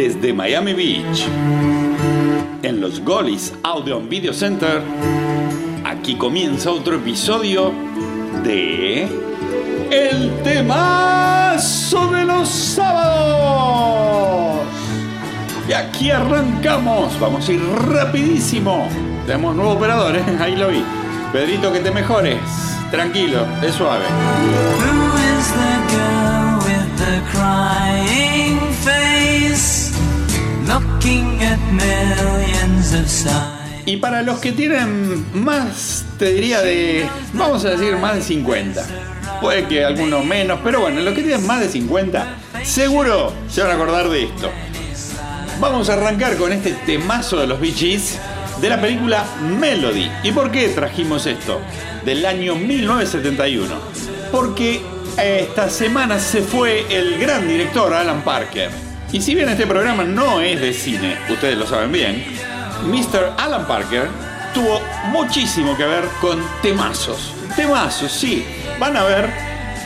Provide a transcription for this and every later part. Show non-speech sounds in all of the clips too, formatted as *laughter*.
desde Miami Beach. En los Golis Audio Video Center, aquí comienza otro episodio de El temazo de los sábados. Y aquí arrancamos, vamos a ir rapidísimo. Tenemos nuevo operador, ¿eh? ahí lo vi. Pedrito, que te mejores. Tranquilo, es suave. Y para los que tienen más, te diría de, vamos a decir, más de 50. Puede que algunos menos, pero bueno, los que tienen más de 50, seguro se van a acordar de esto. Vamos a arrancar con este temazo de los Bee de la película Melody. ¿Y por qué trajimos esto? Del año 1971. Porque esta semana se fue el gran director Alan Parker. Y si bien este programa no es de cine, ustedes lo saben bien, Mr. Alan Parker tuvo muchísimo que ver con temazos. Temazos, sí. Van a ver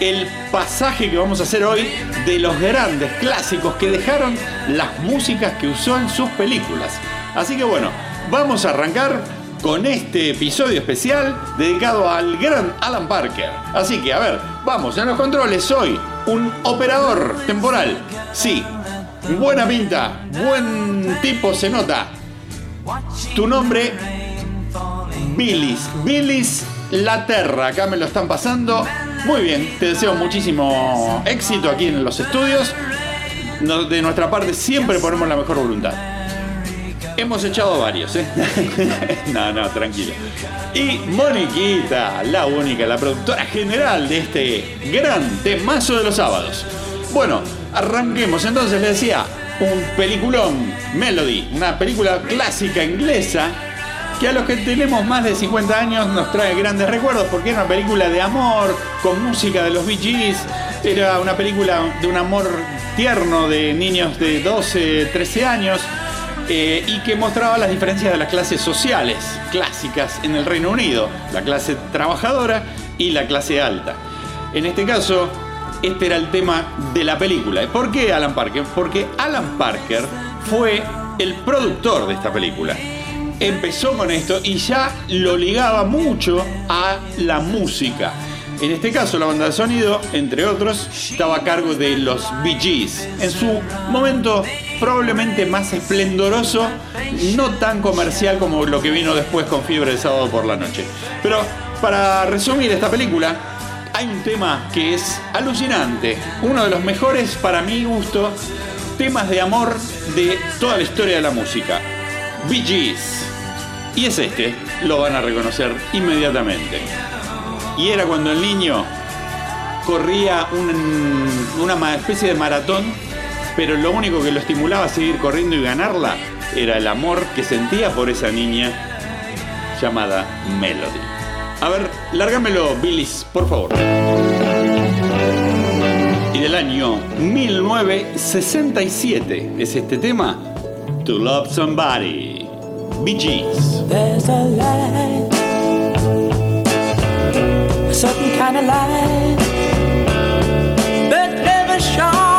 el pasaje que vamos a hacer hoy de los grandes clásicos que dejaron las músicas que usó en sus películas. Así que bueno, vamos a arrancar con este episodio especial dedicado al gran Alan Parker. Así que, a ver, vamos, en los controles soy un operador temporal. Sí, buena pinta, buen tipo se nota. Tu nombre, Billis, Billis Laterra, acá me lo están pasando. Muy bien, te deseo muchísimo éxito aquí en los estudios. De nuestra parte siempre ponemos la mejor voluntad. Hemos echado varios, ¿eh? *laughs* no, no, tranquilo. Y Moniquita, la única, la productora general de este gran temazo de los sábados. Bueno, arranquemos. Entonces le decía, un peliculón, Melody, una película clásica inglesa que a los que tenemos más de 50 años nos trae grandes recuerdos porque era una película de amor, con música de los Bee Gees, era una película de un amor tierno de niños de 12, 13 años eh, y que mostraba las diferencias de las clases sociales clásicas en el Reino Unido, la clase trabajadora y la clase alta. En este caso, este era el tema de la película. ¿Por qué Alan Parker? Porque Alan Parker fue el productor de esta película. Empezó con esto y ya lo ligaba mucho a la música. En este caso, la banda de sonido, entre otros, estaba a cargo de los Bee Gees. En su momento probablemente más esplendoroso, no tan comercial como lo que vino después con Fiebre de Sábado por la Noche. Pero para resumir esta película, hay un tema que es alucinante, uno de los mejores para mi gusto temas de amor de toda la historia de la música. Bee Gees. Y es este, lo van a reconocer inmediatamente. Y era cuando el niño corría una especie de maratón pero lo único que lo estimulaba a seguir corriendo y ganarla era el amor que sentía por esa niña llamada Melody. A ver, lárgamelo, Billis, por favor. Y del año 1967 es este tema, To Love Somebody, Bee Gees. There's a light, a certain kind of light that never shone.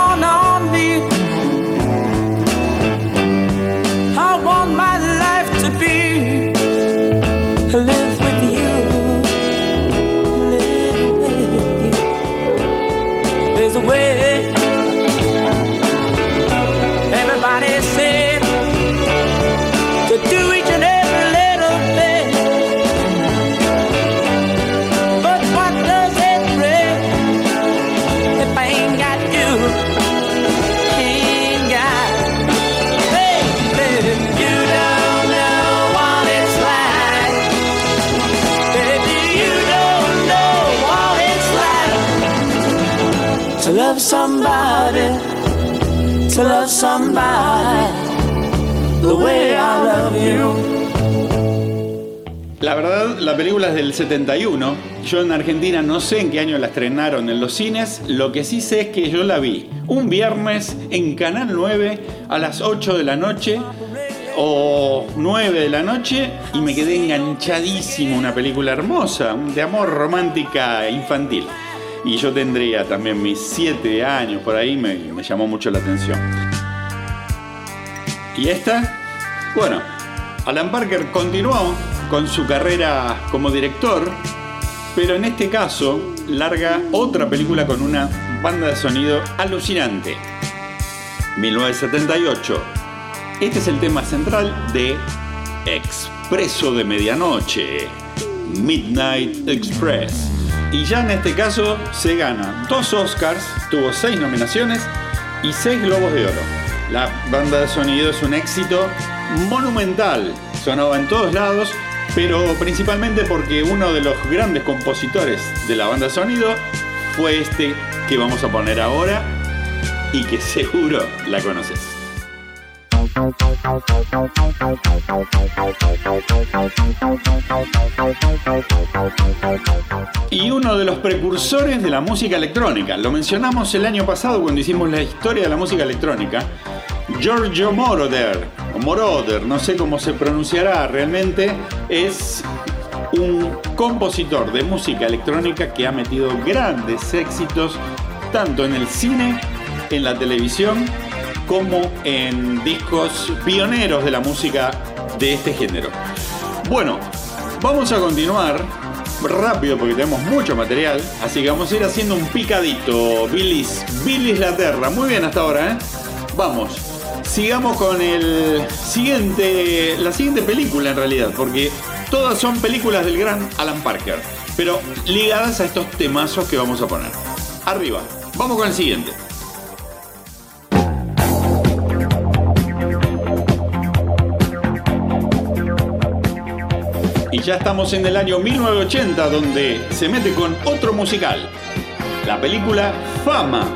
To love somebody the way I love you. La verdad, la película es del 71. Yo en Argentina no sé en qué año la estrenaron en los cines. Lo que sí sé es que yo la vi un viernes en Canal 9 a las 8 de la noche o 9 de la noche y me quedé enganchadísimo. Una película hermosa, de amor romántica infantil y yo tendría también mis 7 años por ahí, me, llamó mucho la atención. ¿Y esta? Bueno, Alan Parker continuó con su carrera como director, pero en este caso larga otra película con una banda de sonido alucinante. 1978. Este es el tema central de Expreso de Medianoche, Midnight Express. Y ya en este caso se gana dos Oscars, tuvo seis nominaciones y seis Globos de Oro. La banda de sonido es un éxito monumental, sonaba en todos lados, pero principalmente porque uno de los grandes compositores de la banda de sonido fue este que vamos a poner ahora y que *laughs* seguro la conoces. Y uno de los precursores de la música electrónica, lo mencionamos el año pasado cuando hicimos la historia de la música electrónica, Giorgio Moroder, o Moroder, no sé cómo se pronunciará realmente, es un compositor de música electrónica que ha metido grandes éxitos tanto en el cine, en la televisión, como en discos pioneros de la música de este género. Bueno, vamos a continuar rápido porque tenemos mucho material, así que vamos a ir haciendo un picadito. Billis, Billis la Terra, muy bien hasta ahora, ¿eh? Vamos, sigamos con el siguiente, la siguiente película en realidad, porque todas son películas del gran Alan Parker, pero ligadas a estos temazos que vamos a poner. Arriba, vamos con el siguiente. Y ya estamos en el año 1980 donde se mete con otro musical. La película Fama.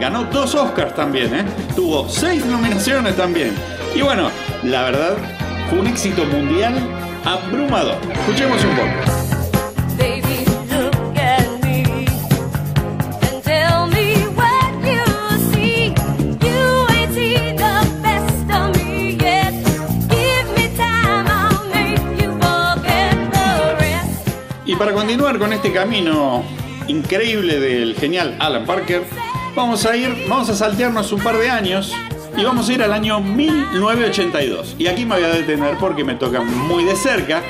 Ganó dos Oscars también, ¿eh? Tuvo seis nominaciones también. Y bueno, la verdad, fue un éxito mundial abrumador. Escuchemos un poco. Continuar con este camino increíble del genial Alan Parker, vamos a ir, vamos a saltearnos un par de años y vamos a ir al año 1982. Y aquí me voy a detener porque me toca muy de cerca.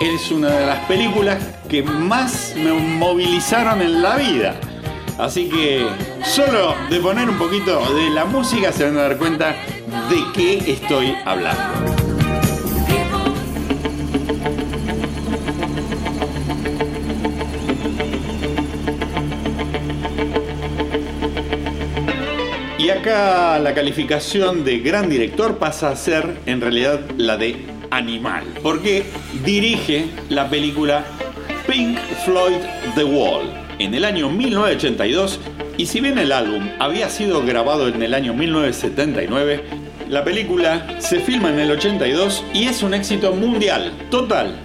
Es una de las películas que más me movilizaron en la vida. Así que solo de poner un poquito de la música se van a dar cuenta de qué estoy hablando. Acá la calificación de gran director pasa a ser en realidad la de animal, porque dirige la película Pink Floyd The Wall en el año 1982 y si bien el álbum había sido grabado en el año 1979, la película se filma en el 82 y es un éxito mundial, total.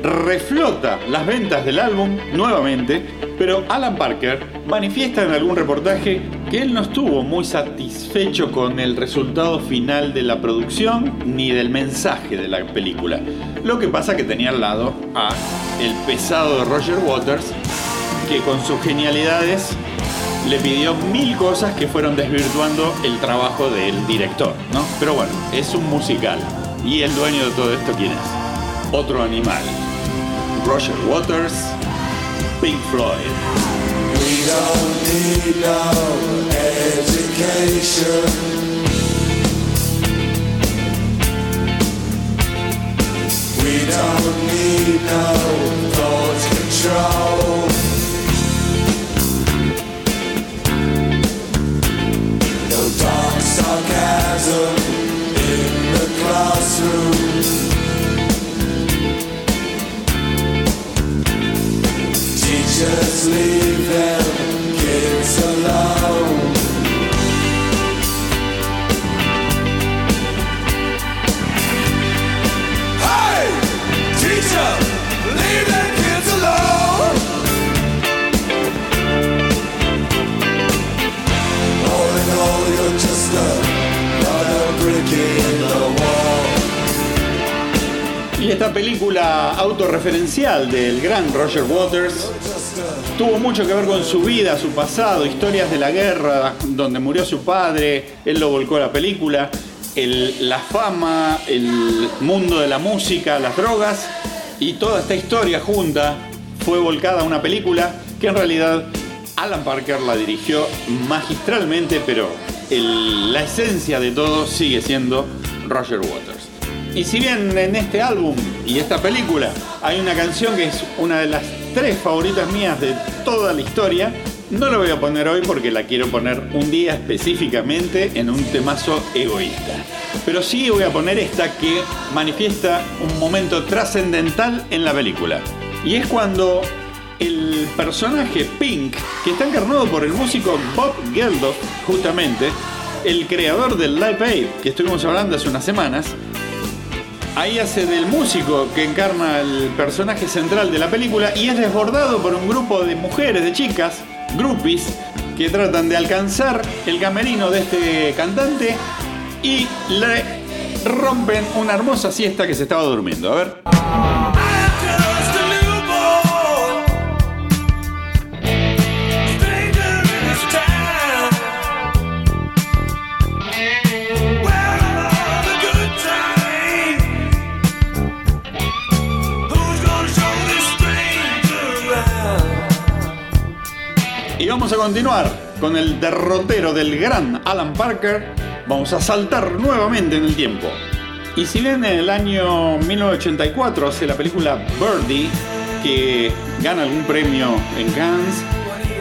Reflota las ventas del álbum nuevamente, pero Alan Parker manifiesta en algún reportaje que él no estuvo muy satisfecho con el resultado final de la producción ni del mensaje de la película. Lo que pasa que tenía al lado a el pesado Roger Waters, que con sus genialidades le pidió mil cosas que fueron desvirtuando el trabajo del director, ¿no? Pero bueno, es un musical. Y el dueño de todo esto, ¿quién es? Otro animal. Roger Waters, Pink Floyd. We don't need no education. Película autorreferencial del gran Roger Waters tuvo mucho que ver con su vida, su pasado, historias de la guerra, donde murió su padre, él lo volcó a la película. la fama, el mundo de la música, las drogas y toda esta historia junta fue volcada a una película que en realidad Alan Parker la dirigió magistralmente, pero la esencia de todo sigue siendo Roger Waters. Y si bien en este álbum y esta película hay una canción que es una de las tres favoritas mías de toda la historia, no la voy a poner hoy porque la quiero poner un día específicamente en un temazo egoísta. Pero sí voy a poner esta que manifiesta un momento trascendental en la película. Y es cuando el personaje Pink, que está encarnado por el músico Bob Geldof, justamente, el creador del Live Aid, que estuvimos hablando hace unas semanas, ahí hace del músico que encarna el personaje central de la película y es desbordado por un grupo de mujeres, de chicas, groupies, que tratan de alcanzar el camerino de este cantante y le rompen una hermosa siesta que se estaba durmiendo. A ver. Vamos a continuar con el derrotero del gran Alan Parker. Vamos a saltar nuevamente en el tiempo. Y si bien en el año 1984 hace la película Birdie, que gana algún premio en Cannes,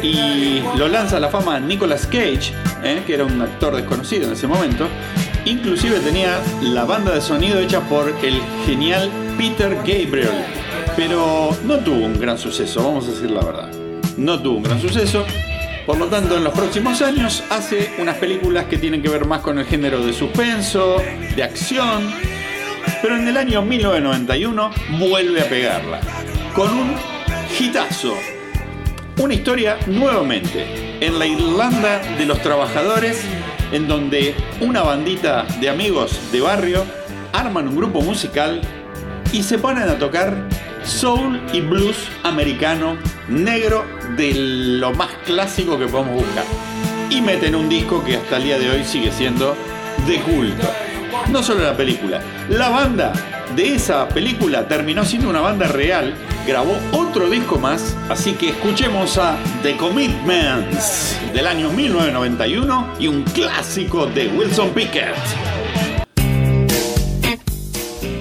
y lo lanza a la fama Nicolas Cage, ¿eh? que era un actor desconocido en ese momento, inclusive tenía la banda de sonido hecha por el genial Peter Gabriel, pero no tuvo un gran suceso, vamos a decir la verdad no tuvo un gran suceso. Por lo tanto, en los próximos años hace unas películas que tienen que ver más con el género de suspenso, de acción. Pero en el año 1991 vuelve a pegarla. Con un hitazo. Una historia nuevamente en la Irlanda de los trabajadores, en donde una bandita de amigos de barrio arman un grupo musical y se ponen a tocar soul y blues americano negro de lo más clásico que podemos buscar. Y meten un disco que hasta el día de hoy sigue siendo de culto. No solo la película, la banda de esa película terminó siendo una banda real, grabó otro disco más, así que escuchemos a The Commitments del año 1991 y un clásico de Wilson Pickett.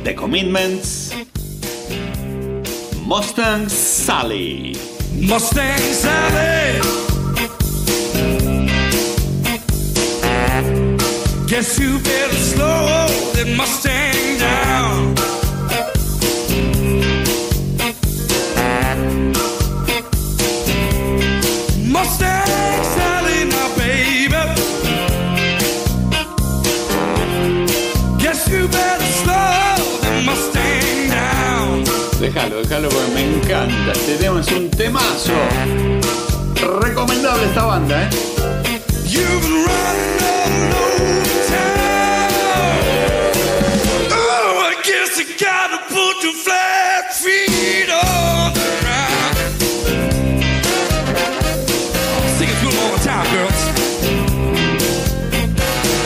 The Commitments Mustang Sally. Mustang Sally. Guess you better slow that Mustang down. Porque me encanta. Este tema es un temazo. Recomendable esta banda, ¿eh?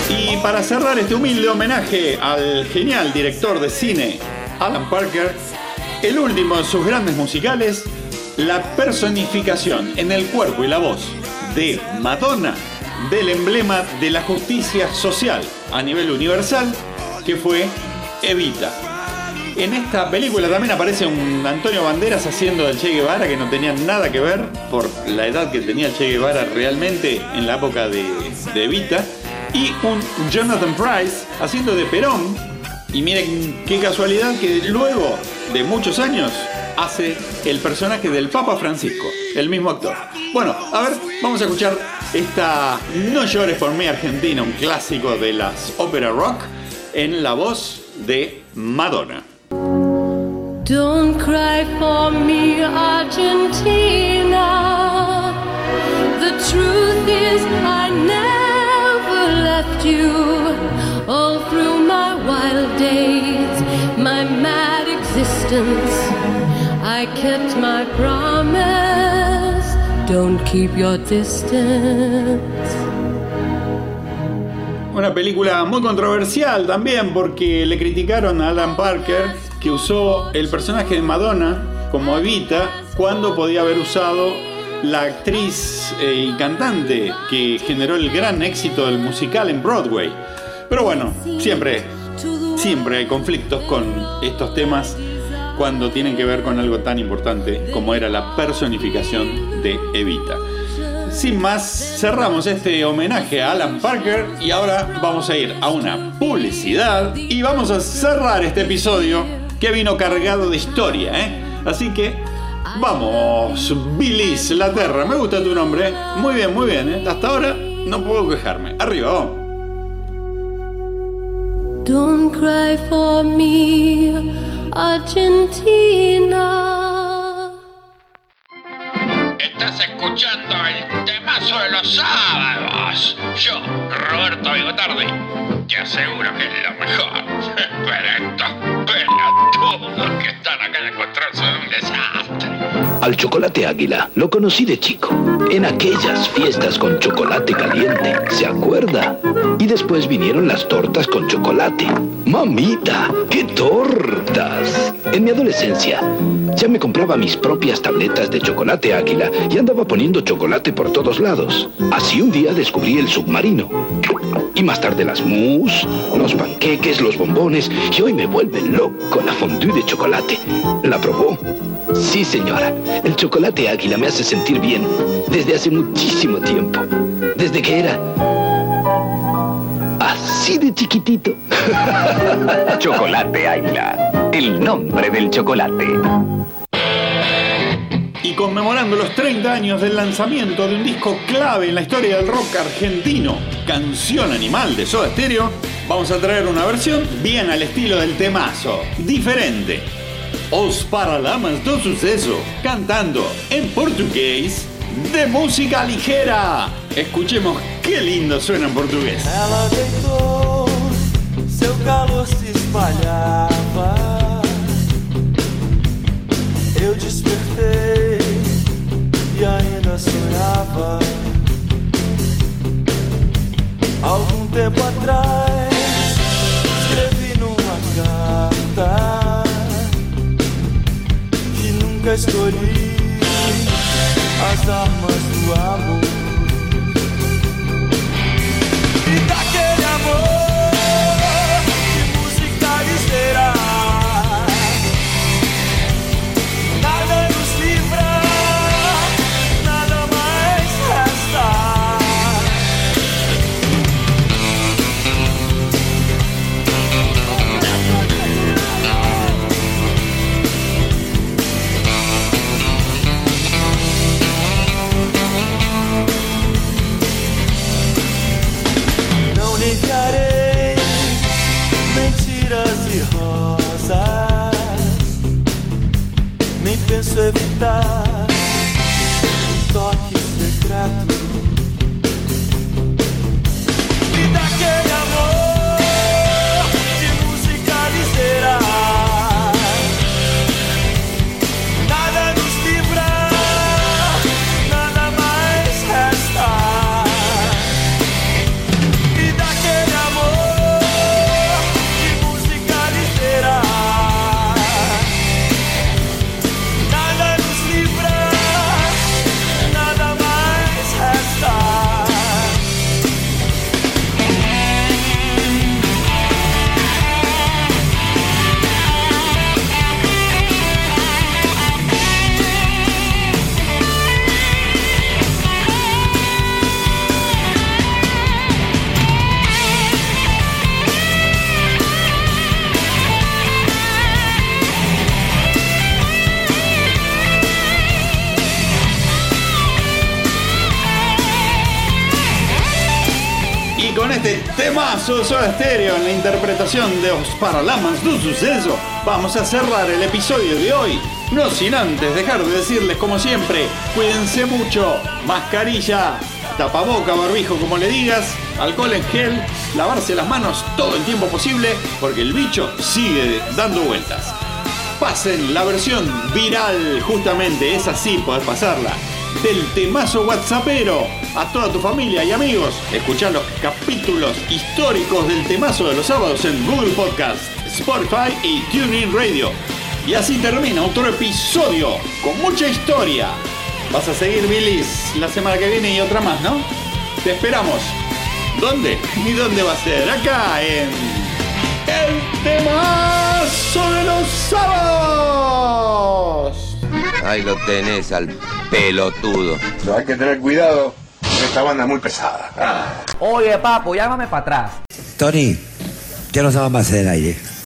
Y para cerrar este humilde homenaje al genial director de cine Alan Parker, el último de sus grandes musicales, la personificación en el cuerpo y la voz de Madonna del emblema de la justicia social a nivel universal, que fue Evita. En esta película también aparece un Antonio Banderas haciendo del Che Guevara que no tenía nada que ver por la edad que tenía el Che Guevara realmente en la época de, de Evita. Y un Jonathan Price haciendo de Perón. Y miren qué casualidad que luego de muchos años hace el personaje del Papa Francisco, el mismo actor. Bueno, a ver, vamos a escuchar esta No llores por mí Argentina, un clásico de las ópera rock, en la voz de Madonna. Don't cry for me Argentina. The truth is I never left you all through my wild days, I kept my promise. Don't keep your distance. Una película muy controversial también porque le criticaron a Alan Parker que usó el personaje de Madonna como Evita cuando podía haber usado la actriz eh, y cantante que generó el gran éxito del musical en Broadway. Pero bueno, siempre, siempre hay conflictos con estos temas cuando tienen que ver con algo tan importante como era la personificación de Evita. Sin más, cerramos este homenaje a Alan Parker y ahora vamos a ir a una publicidad y vamos a cerrar este episodio que vino cargado de historia. ¿eh? Así que vamos, Billis La Terra, me gusta tu nombre. Muy bien, muy bien. ¿eh? Hasta ahora no puedo quejarme. Arriba. Don't cry for me, Argentina. Estás escuchando el temazo de los sábados. Yo, Roberto Bigotardi, te aseguro que es lo mejor. *laughs* Pero estos pelotudos que están acá en el control. Al chocolate águila lo conocí de chico, en aquellas fiestas con chocolate caliente, ¿se acuerda? Y después vinieron las tortas con chocolate. ¡Mamita! ¡Qué tortas! En mi adolescencia ya me compraba mis propias tabletas de chocolate águila y andaba poniendo chocolate por todos lados. Así un día descubrí el submarino. Y más tarde las mousse, los panqueques, los bombones y hoy me vuelve loco la fondue de chocolate. ¿La probó? Sí, señora. El chocolate águila me hace sentir bien desde hace muchísimo tiempo. Desde que era así de chiquitito. *laughs* chocolate águila. El nombre del chocolate. Y conmemorando los 30 años del lanzamiento de un disco clave en la historia del rock argentino, Canción Animal de Soda Stereo, vamos a traer una versión bien al estilo del temazo, diferente. Os Paralamas do Suceso, cantando en portugués de música ligera. Escuchemos qué lindo suena en portugués. Ela deitou, seu calor se espalhava. Eu despertei e ainda sonhava. Algum tempo atrás, escolhi as armas do amor. Temazo de Soda Stereo en la interpretación de Os Paralamas do Suceso, vamos a cerrar el episodio de hoy. No sin antes dejar de decirles, como siempre, cuídense mucho, mascarilla, tapaboca, barbijo, como le digas, alcohol en gel, lavarse las manos todo el tiempo posible, porque el bicho sigue dando vueltas. Pasen la versión viral, justamente, es así, poder pasarla del temazo WhatsAppero. A toda tu familia y amigos, escuchar los capítulos históricos del temazo de los sábados en Google Podcast, Spotify y TuneIn Radio. Y así termina otro episodio con mucha historia. Vas a seguir, Billis, la semana que viene y otra más, ¿no? Te esperamos. ¿Dónde? ¿Y dónde va a ser? Acá en. El temazo de los sábados. Ahí lo tenés al pelotudo. Pero hay que tener cuidado, esta banda es muy pesada. Oye, papo, llámame para atrás. Tony, ya nos vamos a hacer el aire.